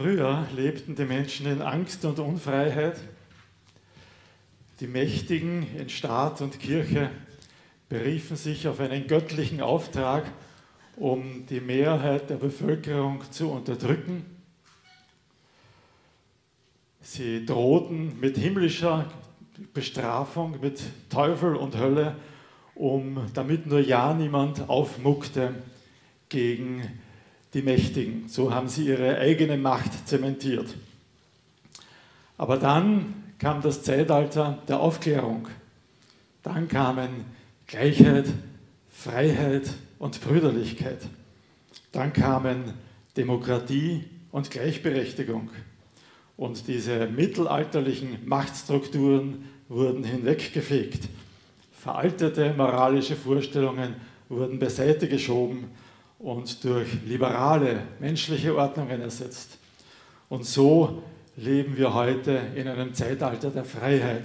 Früher lebten die Menschen in Angst und Unfreiheit. Die Mächtigen in Staat und Kirche beriefen sich auf einen göttlichen Auftrag, um die Mehrheit der Bevölkerung zu unterdrücken. Sie drohten mit himmlischer Bestrafung, mit Teufel und Hölle, um, damit nur ja niemand aufmuckte gegen die Mächtigen. So haben sie ihre eigene Macht zementiert. Aber dann kam das Zeitalter der Aufklärung. Dann kamen Gleichheit, Freiheit und Brüderlichkeit. Dann kamen Demokratie und Gleichberechtigung. Und diese mittelalterlichen Machtstrukturen wurden hinweggefegt. Veraltete moralische Vorstellungen wurden beiseite geschoben und durch liberale menschliche Ordnungen ersetzt. Und so leben wir heute in einem Zeitalter der Freiheit.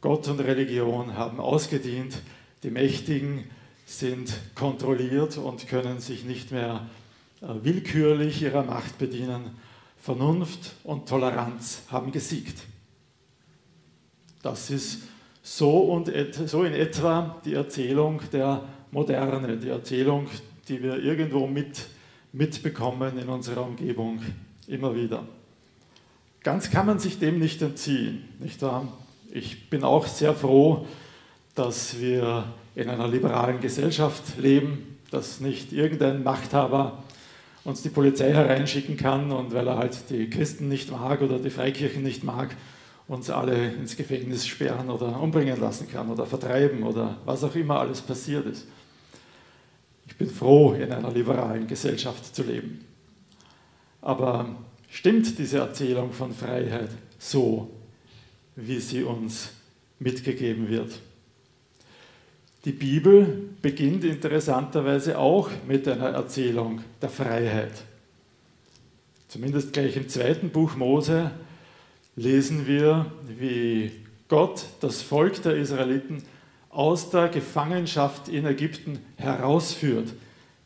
Gott und Religion haben ausgedient, die Mächtigen sind kontrolliert und können sich nicht mehr äh, willkürlich ihrer Macht bedienen. Vernunft und Toleranz haben gesiegt. Das ist so, und so in etwa die Erzählung der Moderne, die Erzählung die wir irgendwo mit, mitbekommen in unserer Umgebung, immer wieder. Ganz kann man sich dem nicht entziehen, nicht wahr? Ich bin auch sehr froh, dass wir in einer liberalen Gesellschaft leben, dass nicht irgendein Machthaber uns die Polizei hereinschicken kann und weil er halt die Christen nicht mag oder die Freikirchen nicht mag, uns alle ins Gefängnis sperren oder umbringen lassen kann oder vertreiben oder was auch immer alles passiert ist. Ich bin froh, in einer liberalen Gesellschaft zu leben. Aber stimmt diese Erzählung von Freiheit so, wie sie uns mitgegeben wird? Die Bibel beginnt interessanterweise auch mit einer Erzählung der Freiheit. Zumindest gleich im zweiten Buch Mose lesen wir, wie Gott das Volk der Israeliten aus der Gefangenschaft in Ägypten herausführt,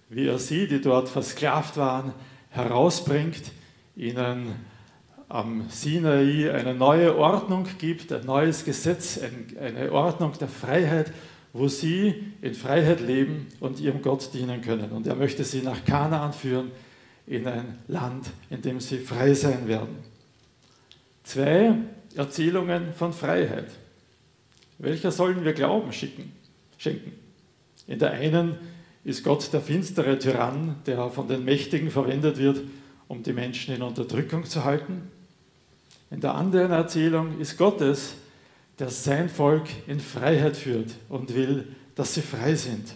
wie er sie, die dort versklavt waren, herausbringt, ihnen am Sinai eine neue Ordnung gibt, ein neues Gesetz, eine Ordnung der Freiheit, wo sie in Freiheit leben und ihrem Gott dienen können. Und er möchte sie nach Kanaan führen, in ein Land, in dem sie frei sein werden. Zwei Erzählungen von Freiheit. Welcher sollen wir Glauben schicken, schenken? In der einen ist Gott der finstere Tyrann, der von den Mächtigen verwendet wird, um die Menschen in Unterdrückung zu halten. In der anderen Erzählung ist Gott es, der sein Volk in Freiheit führt und will, dass sie frei sind.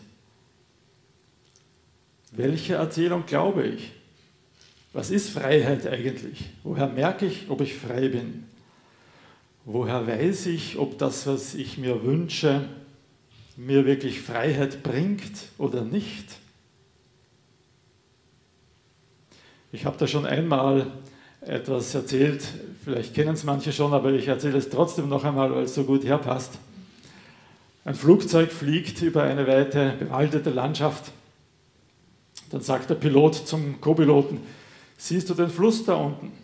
Welche Erzählung glaube ich? Was ist Freiheit eigentlich? Woher merke ich, ob ich frei bin? Woher weiß ich, ob das, was ich mir wünsche, mir wirklich Freiheit bringt oder nicht? Ich habe da schon einmal etwas erzählt, vielleicht kennen es manche schon, aber ich erzähle es trotzdem noch einmal, weil es so gut herpasst. Ein Flugzeug fliegt über eine weite bewaldete Landschaft. Dann sagt der Pilot zum Co-Piloten, siehst du den Fluss da unten?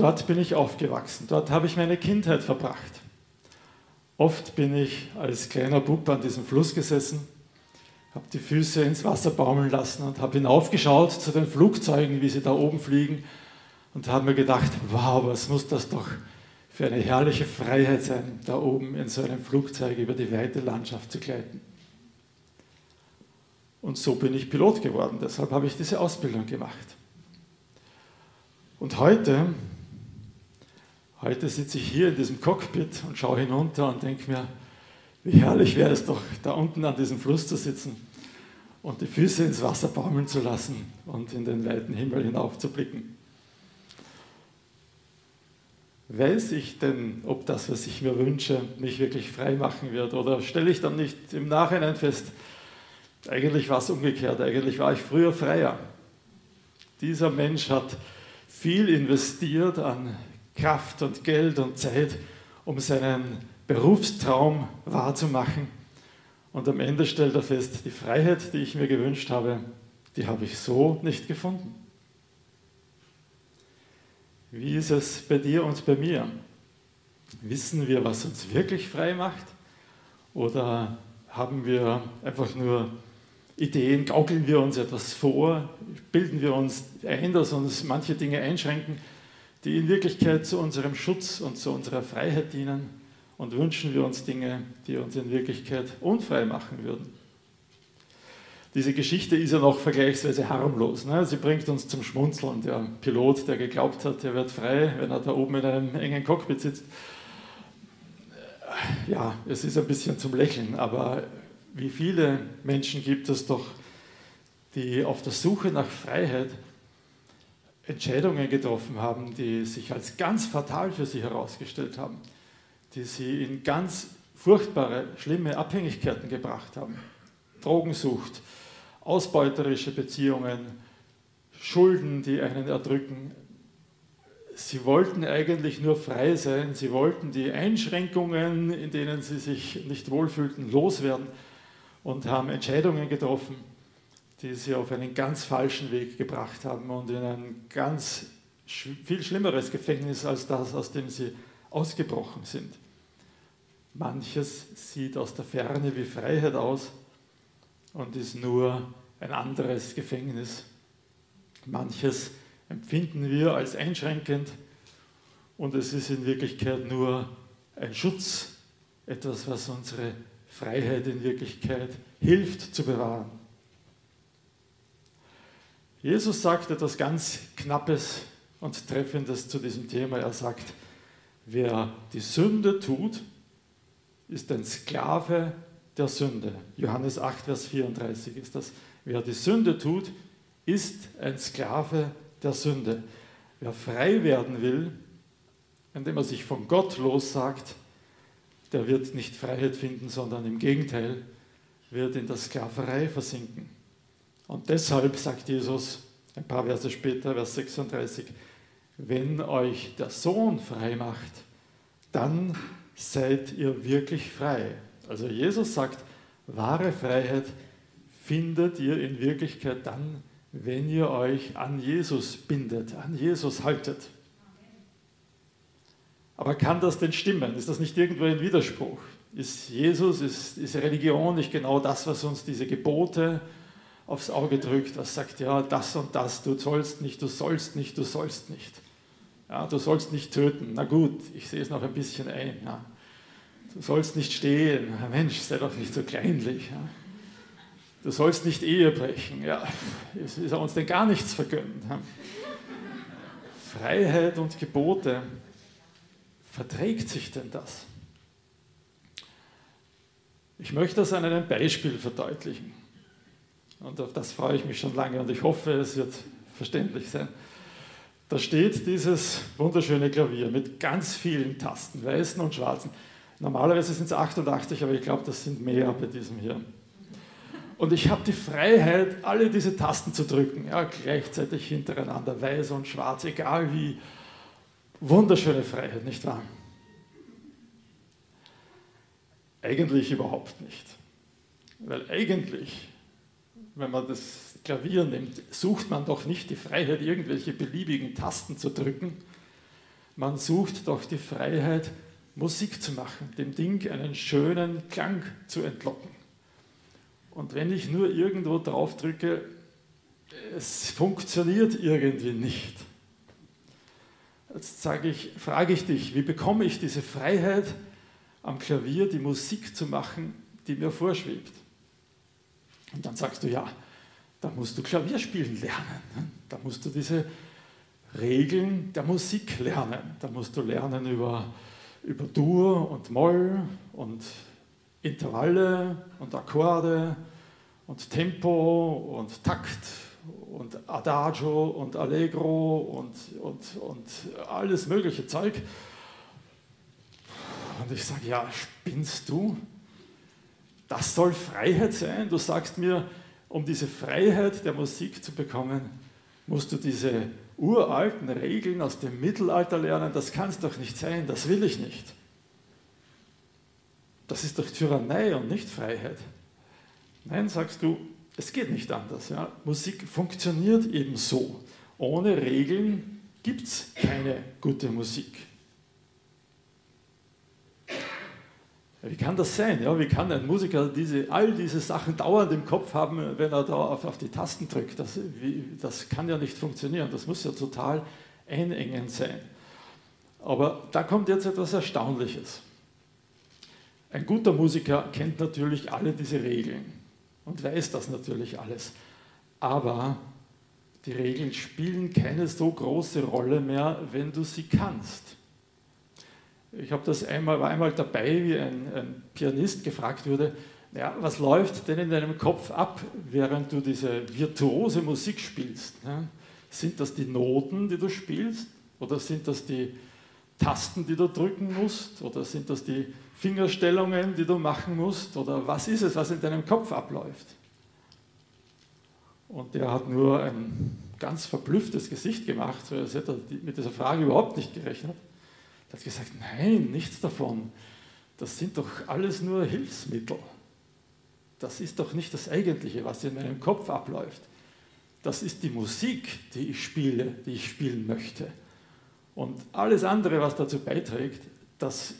Dort bin ich aufgewachsen, dort habe ich meine Kindheit verbracht. Oft bin ich als kleiner Bub an diesem Fluss gesessen, habe die Füße ins Wasser baumeln lassen und habe hinaufgeschaut zu den Flugzeugen, wie sie da oben fliegen und habe mir gedacht, wow, was muss das doch für eine herrliche Freiheit sein, da oben in so einem Flugzeug über die weite Landschaft zu gleiten. Und so bin ich Pilot geworden, deshalb habe ich diese Ausbildung gemacht. Und heute Heute sitze ich hier in diesem Cockpit und schaue hinunter und denke mir, wie herrlich wäre es doch, da unten an diesem Fluss zu sitzen und die Füße ins Wasser baumeln zu lassen und in den weiten Himmel hinaufzublicken. Weiß ich denn, ob das, was ich mir wünsche, mich wirklich frei machen wird? Oder stelle ich dann nicht im Nachhinein fest, eigentlich war es umgekehrt, eigentlich war ich früher freier. Dieser Mensch hat viel investiert an Kraft und Geld und Zeit, um seinen Berufstraum wahrzumachen. Und am Ende stellt er fest, die Freiheit, die ich mir gewünscht habe, die habe ich so nicht gefunden. Wie ist es bei dir und bei mir? Wissen wir, was uns wirklich frei macht? Oder haben wir einfach nur Ideen, gaukeln wir uns etwas vor, bilden wir uns ein, dass uns manche Dinge einschränken, die in Wirklichkeit zu unserem Schutz und zu unserer Freiheit dienen und wünschen wir uns Dinge, die uns in Wirklichkeit unfrei machen würden. Diese Geschichte ist ja noch vergleichsweise harmlos. Ne? Sie bringt uns zum Schmunzeln. Der Pilot, der geglaubt hat, er wird frei, wenn er da oben in einem engen Cockpit sitzt. Ja, es ist ein bisschen zum Lächeln, aber wie viele Menschen gibt es doch, die auf der Suche nach Freiheit Entscheidungen getroffen haben, die sich als ganz fatal für sie herausgestellt haben, die sie in ganz furchtbare, schlimme Abhängigkeiten gebracht haben. Drogensucht, ausbeuterische Beziehungen, Schulden, die einen erdrücken. Sie wollten eigentlich nur frei sein, sie wollten die Einschränkungen, in denen sie sich nicht wohlfühlten, loswerden und haben Entscheidungen getroffen, die sie auf einen ganz falschen Weg gebracht haben und in ein ganz viel schlimmeres Gefängnis als das, aus dem sie ausgebrochen sind. Manches sieht aus der Ferne wie Freiheit aus und ist nur ein anderes Gefängnis. Manches empfinden wir als einschränkend und es ist in Wirklichkeit nur ein Schutz, etwas, was unsere Freiheit in Wirklichkeit hilft zu bewahren. Jesus sagt etwas ganz Knappes und Treffendes zu diesem Thema. Er sagt, wer die Sünde tut, ist ein Sklave der Sünde. Johannes 8, Vers 34 ist das. Wer die Sünde tut, ist ein Sklave der Sünde. Wer frei werden will, indem er sich von Gott lossagt, der wird nicht Freiheit finden, sondern im Gegenteil wird in der Sklaverei versinken. Und deshalb sagt Jesus ein paar Verse später, Vers 36, wenn euch der Sohn frei macht, dann seid ihr wirklich frei. Also Jesus sagt, wahre Freiheit findet ihr in Wirklichkeit dann, wenn ihr euch an Jesus bindet, an Jesus haltet. Aber kann das denn stimmen? Ist das nicht irgendwo ein Widerspruch? Ist Jesus, ist, ist Religion nicht genau das, was uns diese Gebote aufs Auge drückt, was sagt, ja, das und das, du sollst nicht, du sollst nicht, du sollst nicht. Ja, du sollst nicht töten. Na gut, ich sehe es noch ein bisschen ein. Ja. Du sollst nicht stehlen. Ja, Mensch, sei doch nicht so kleinlich. Ja. Du sollst nicht Ehe brechen. Ja, es ist uns denn gar nichts vergönnt. Freiheit und Gebote verträgt sich denn das? Ich möchte das an einem Beispiel verdeutlichen. Und auf das freue ich mich schon lange und ich hoffe, es wird verständlich sein. Da steht dieses wunderschöne Klavier mit ganz vielen Tasten, weißen und schwarzen. Normalerweise sind es 88, aber ich glaube, das sind mehr bei diesem hier. Und ich habe die Freiheit, alle diese Tasten zu drücken, ja, gleichzeitig hintereinander, weiß und schwarz, egal wie, Wunderschöne Freiheit, nicht wahr? Eigentlich überhaupt nicht. Weil eigentlich, wenn man das Klavier nimmt, sucht man doch nicht die Freiheit, irgendwelche beliebigen Tasten zu drücken. Man sucht doch die Freiheit, Musik zu machen, dem Ding einen schönen Klang zu entlocken. Und wenn ich nur irgendwo drauf drücke, es funktioniert irgendwie nicht. Jetzt ich, frage ich dich, wie bekomme ich diese Freiheit, am Klavier die Musik zu machen, die mir vorschwebt? Und dann sagst du, ja, da musst du Klavier spielen lernen. Ne? Da musst du diese Regeln der Musik lernen. Da musst du lernen über, über Dur und Moll und Intervalle und Akkorde und Tempo und Takt und Adagio und Allegro und, und, und alles mögliche Zeug. Und ich sage, ja, spinnst du? Das soll Freiheit sein? Du sagst mir, um diese Freiheit der Musik zu bekommen, musst du diese uralten Regeln aus dem Mittelalter lernen. Das kann es doch nicht sein, das will ich nicht. Das ist doch Tyrannei und nicht Freiheit. Nein, sagst du, es geht nicht anders. Ja. Musik funktioniert eben so. Ohne Regeln gibt es keine gute Musik. Wie kann das sein? Ja, wie kann ein Musiker diese, all diese Sachen dauernd im Kopf haben, wenn er da auf, auf die Tasten drückt? Das, wie, das kann ja nicht funktionieren. Das muss ja total einengend sein. Aber da kommt jetzt etwas Erstaunliches. Ein guter Musiker kennt natürlich alle diese Regeln und weiß das natürlich alles. Aber die Regeln spielen keine so große Rolle mehr, wenn du sie kannst. Ich habe das einmal, war einmal dabei, wie ein, ein Pianist gefragt wurde, ja, was läuft denn in deinem Kopf ab, während du diese virtuose Musik spielst? Ja, sind das die Noten, die du spielst? Oder sind das die Tasten, die du drücken musst? Oder sind das die Fingerstellungen, die du machen musst? Oder was ist es, was in deinem Kopf abläuft? Und der hat nur ein ganz verblüfftes Gesicht gemacht, als hätte er mit dieser Frage überhaupt nicht gerechnet. Er hat gesagt, nein, nichts davon. Das sind doch alles nur Hilfsmittel. Das ist doch nicht das Eigentliche, was in meinem Kopf abläuft. Das ist die Musik, die ich spiele, die ich spielen möchte. Und alles andere, was dazu beiträgt, das,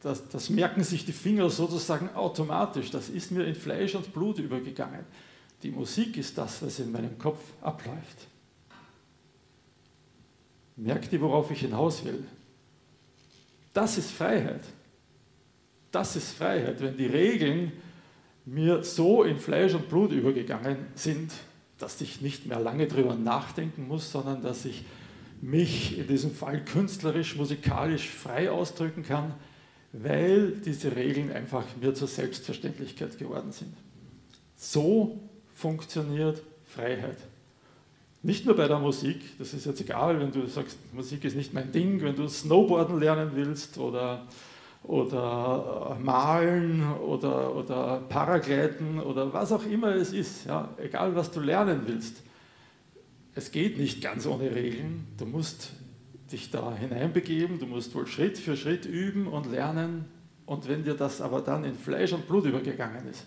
das, das merken sich die Finger sozusagen automatisch. Das ist mir in Fleisch und Blut übergegangen. Die Musik ist das, was in meinem Kopf abläuft. Merkt ihr, worauf ich hinaus will? Das ist Freiheit. Das ist Freiheit, wenn die Regeln mir so in Fleisch und Blut übergegangen sind, dass ich nicht mehr lange darüber nachdenken muss, sondern dass ich mich in diesem Fall künstlerisch, musikalisch frei ausdrücken kann, weil diese Regeln einfach mir zur Selbstverständlichkeit geworden sind. So funktioniert Freiheit. Nicht nur bei der Musik, das ist jetzt egal, wenn du sagst, Musik ist nicht mein Ding, wenn du Snowboarden lernen willst oder, oder äh, malen oder, oder Paragleiten oder was auch immer es ist, ja, egal was du lernen willst. Es geht nicht ganz ohne Regeln, du musst dich da hineinbegeben, du musst wohl Schritt für Schritt üben und lernen und wenn dir das aber dann in Fleisch und Blut übergegangen ist,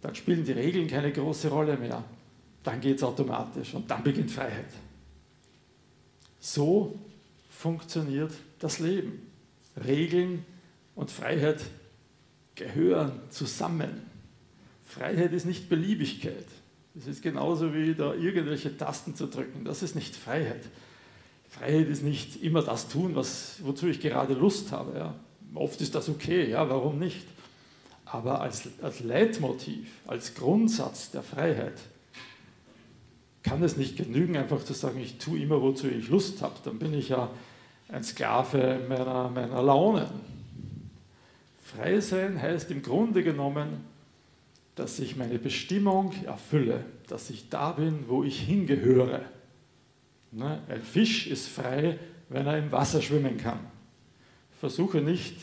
dann spielen die Regeln keine große Rolle mehr dann geht es automatisch und dann beginnt Freiheit. So funktioniert das Leben. Regeln und Freiheit gehören zusammen. Freiheit ist nicht Beliebigkeit. Es ist genauso wie da irgendwelche Tasten zu drücken. Das ist nicht Freiheit. Freiheit ist nicht immer das tun, was, wozu ich gerade Lust habe. Ja. Oft ist das okay, ja, warum nicht? Aber als, als Leitmotiv, als Grundsatz der Freiheit kann es nicht genügen, einfach zu sagen, ich tue immer, wozu ich Lust habe. Dann bin ich ja ein Sklave meiner, meiner Launen. Frei sein heißt im Grunde genommen, dass ich meine Bestimmung erfülle, dass ich da bin, wo ich hingehöre. Ne? Ein Fisch ist frei, wenn er im Wasser schwimmen kann. Versuche nicht,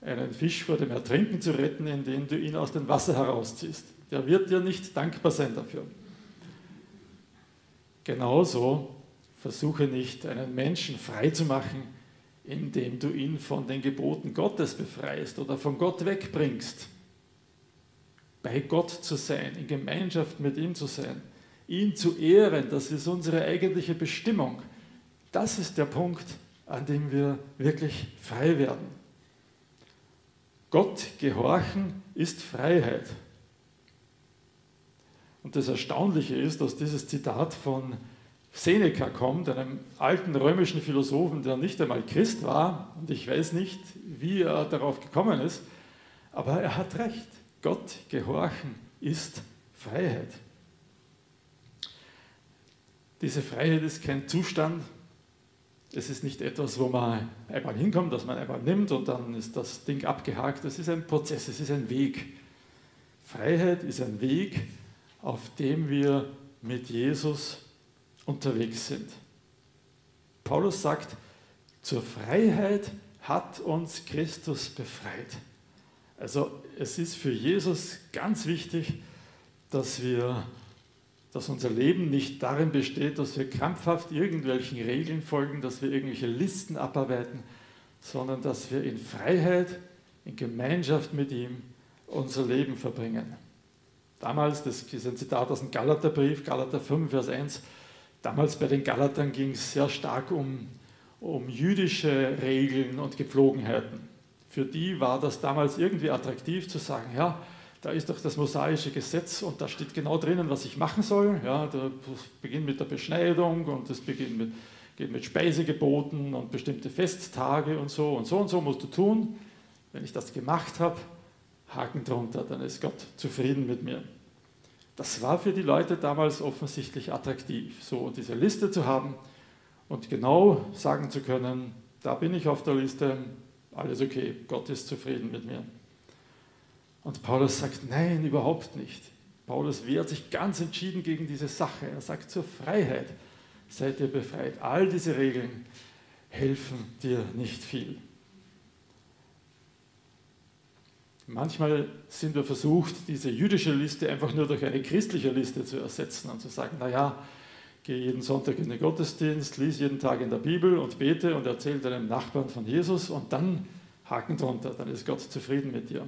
einen Fisch vor dem Ertrinken zu retten, indem du ihn aus dem Wasser herausziehst. Der wird dir nicht dankbar sein dafür. Genauso versuche nicht, einen Menschen frei zu machen, indem du ihn von den Geboten Gottes befreist oder von Gott wegbringst. Bei Gott zu sein, in Gemeinschaft mit ihm zu sein, ihn zu ehren, das ist unsere eigentliche Bestimmung. Das ist der Punkt, an dem wir wirklich frei werden. Gott gehorchen ist Freiheit. Und das Erstaunliche ist, dass dieses Zitat von Seneca kommt, einem alten römischen Philosophen, der nicht einmal Christ war, und ich weiß nicht, wie er darauf gekommen ist, aber er hat recht. Gott gehorchen ist Freiheit. Diese Freiheit ist kein Zustand, es ist nicht etwas, wo man einmal hinkommt, das man einmal nimmt und dann ist das Ding abgehakt. Es ist ein Prozess, es ist ein Weg. Freiheit ist ein Weg, auf dem wir mit Jesus unterwegs sind. Paulus sagt, zur Freiheit hat uns Christus befreit. Also es ist für Jesus ganz wichtig, dass wir dass unser Leben nicht darin besteht, dass wir krampfhaft irgendwelchen Regeln folgen, dass wir irgendwelche Listen abarbeiten, sondern dass wir in Freiheit, in Gemeinschaft mit ihm unser Leben verbringen. Damals, das ist ein Zitat aus dem Galaterbrief, Galater 5, Vers 1, Damals bei den Galatern ging es sehr stark um, um jüdische Regeln und Gepflogenheiten. Für die war das damals irgendwie attraktiv zu sagen, ja, da ist doch das mosaische Gesetz und da steht genau drinnen, was ich machen soll. Ja, das beginnt mit der Beschneidung und das beginnt mit, geht mit Speisegeboten und bestimmte Festtage und so und so und so musst du tun. Wenn ich das gemacht habe, Haken drunter, dann ist Gott zufrieden mit mir. Das war für die Leute damals offensichtlich attraktiv, so diese Liste zu haben und genau sagen zu können, da bin ich auf der Liste, alles okay, Gott ist zufrieden mit mir. Und Paulus sagt, nein, überhaupt nicht. Paulus wehrt sich ganz entschieden gegen diese Sache. Er sagt, zur Freiheit seid ihr befreit. All diese Regeln helfen dir nicht viel. Manchmal sind wir versucht, diese jüdische Liste einfach nur durch eine christliche Liste zu ersetzen und zu sagen, naja, geh jeden Sonntag in den Gottesdienst, lies jeden Tag in der Bibel und bete und erzähl deinem Nachbarn von Jesus und dann Haken drunter, dann ist Gott zufrieden mit dir.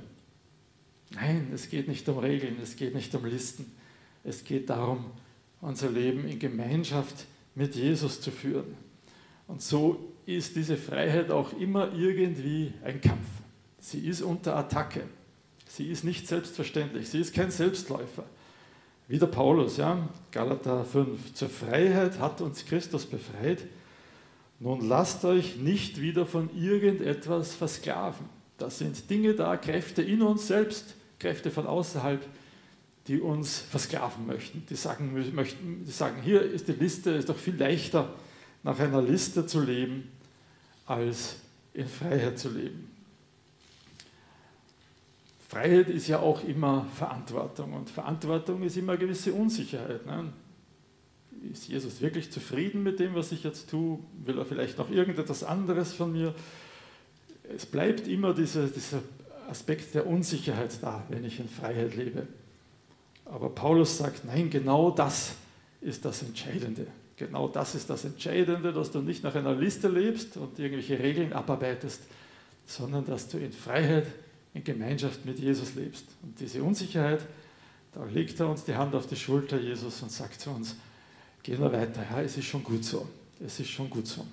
Nein, es geht nicht um Regeln, es geht nicht um Listen. Es geht darum, unser Leben in Gemeinschaft mit Jesus zu führen. Und so ist diese Freiheit auch immer irgendwie ein Kampf. Sie ist unter Attacke. Sie ist nicht selbstverständlich. Sie ist kein Selbstläufer. Wie der Paulus, ja, Galater 5. Zur Freiheit hat uns Christus befreit. Nun lasst euch nicht wieder von irgendetwas versklaven. Das sind Dinge da, Kräfte in uns selbst, Kräfte von außerhalb, die uns versklaven möchten. Die sagen, möchten, die sagen, hier ist die Liste, ist doch viel leichter, nach einer Liste zu leben, als in Freiheit zu leben. Freiheit ist ja auch immer Verantwortung und Verantwortung ist immer gewisse Unsicherheit. Ne? Ist Jesus wirklich zufrieden mit dem, was ich jetzt tue? Will er vielleicht noch irgendetwas anderes von mir? Es bleibt immer diese, dieser Aspekt der Unsicherheit da, wenn ich in Freiheit lebe. Aber Paulus sagt, nein, genau das ist das Entscheidende. Genau das ist das Entscheidende, dass du nicht nach einer Liste lebst und irgendwelche Regeln abarbeitest, sondern dass du in Freiheit, in Gemeinschaft mit Jesus lebst. Und diese Unsicherheit, da legt er uns die Hand auf die Schulter, Jesus, und sagt zu uns, gehen wir weiter, ja, es ist schon gut so, es ist schon gut so.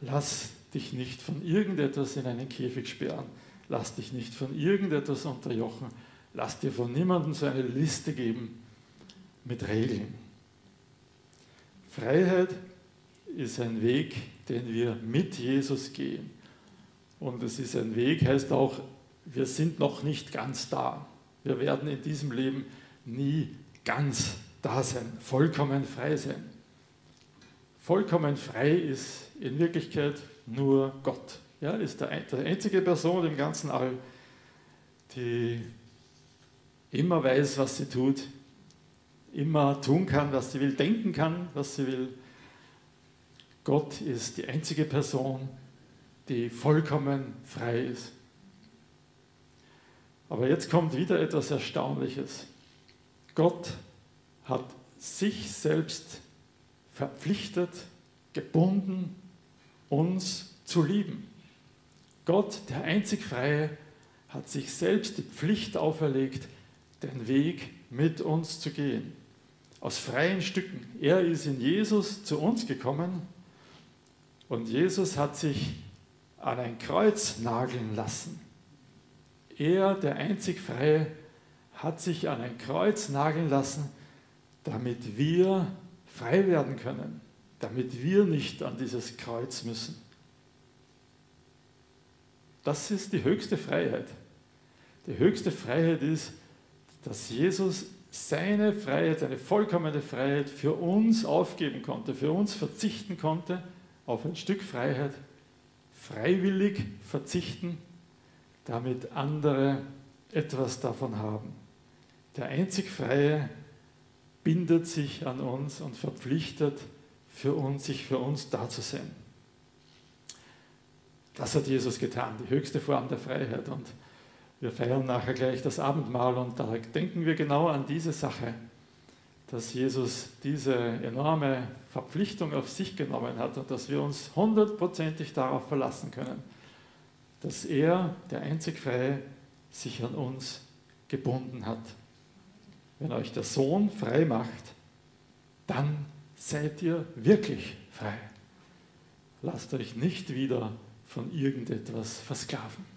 Lass dich nicht von irgendetwas in einen Käfig sperren. Lass dich nicht von irgendetwas unterjochen. Lass dir von niemandem so eine Liste geben mit Regeln. Freiheit ist ein Weg, den wir mit Jesus gehen. Und es ist ein Weg, heißt auch, wir sind noch nicht ganz da. Wir werden in diesem Leben nie ganz da sein, vollkommen frei sein. Vollkommen frei ist in Wirklichkeit nur Gott. Ja, ist der, der einzige Person im ganzen All, die immer weiß, was sie tut, immer tun kann, was sie will, denken kann, was sie will. Gott ist die einzige Person, die vollkommen frei ist. Aber jetzt kommt wieder etwas Erstaunliches. Gott hat sich selbst verpflichtet, gebunden, uns zu lieben. Gott, der einzig Freie, hat sich selbst die Pflicht auferlegt, den Weg mit uns zu gehen. Aus freien Stücken. Er ist in Jesus zu uns gekommen und Jesus hat sich an ein Kreuz nageln lassen. Er, der einzig Freie, hat sich an ein Kreuz nageln lassen, damit wir frei werden können damit wir nicht an dieses Kreuz müssen. Das ist die höchste Freiheit. Die höchste Freiheit ist, dass Jesus seine Freiheit, seine vollkommene Freiheit für uns aufgeben konnte, für uns verzichten konnte auf ein Stück Freiheit, freiwillig verzichten, damit andere etwas davon haben. Der einzig Freie bindet sich an uns und verpflichtet für uns, sich für uns da zu sein. Das hat Jesus getan, die höchste Form der Freiheit. Und wir feiern nachher gleich das Abendmahl und da denken wir genau an diese Sache, dass Jesus diese enorme Verpflichtung auf sich genommen hat und dass wir uns hundertprozentig darauf verlassen können, dass er, der einzig Freie, sich an uns gebunden hat. Wenn euch der Sohn frei macht, dann seid ihr wirklich frei. Lasst euch nicht wieder von irgendetwas versklaven.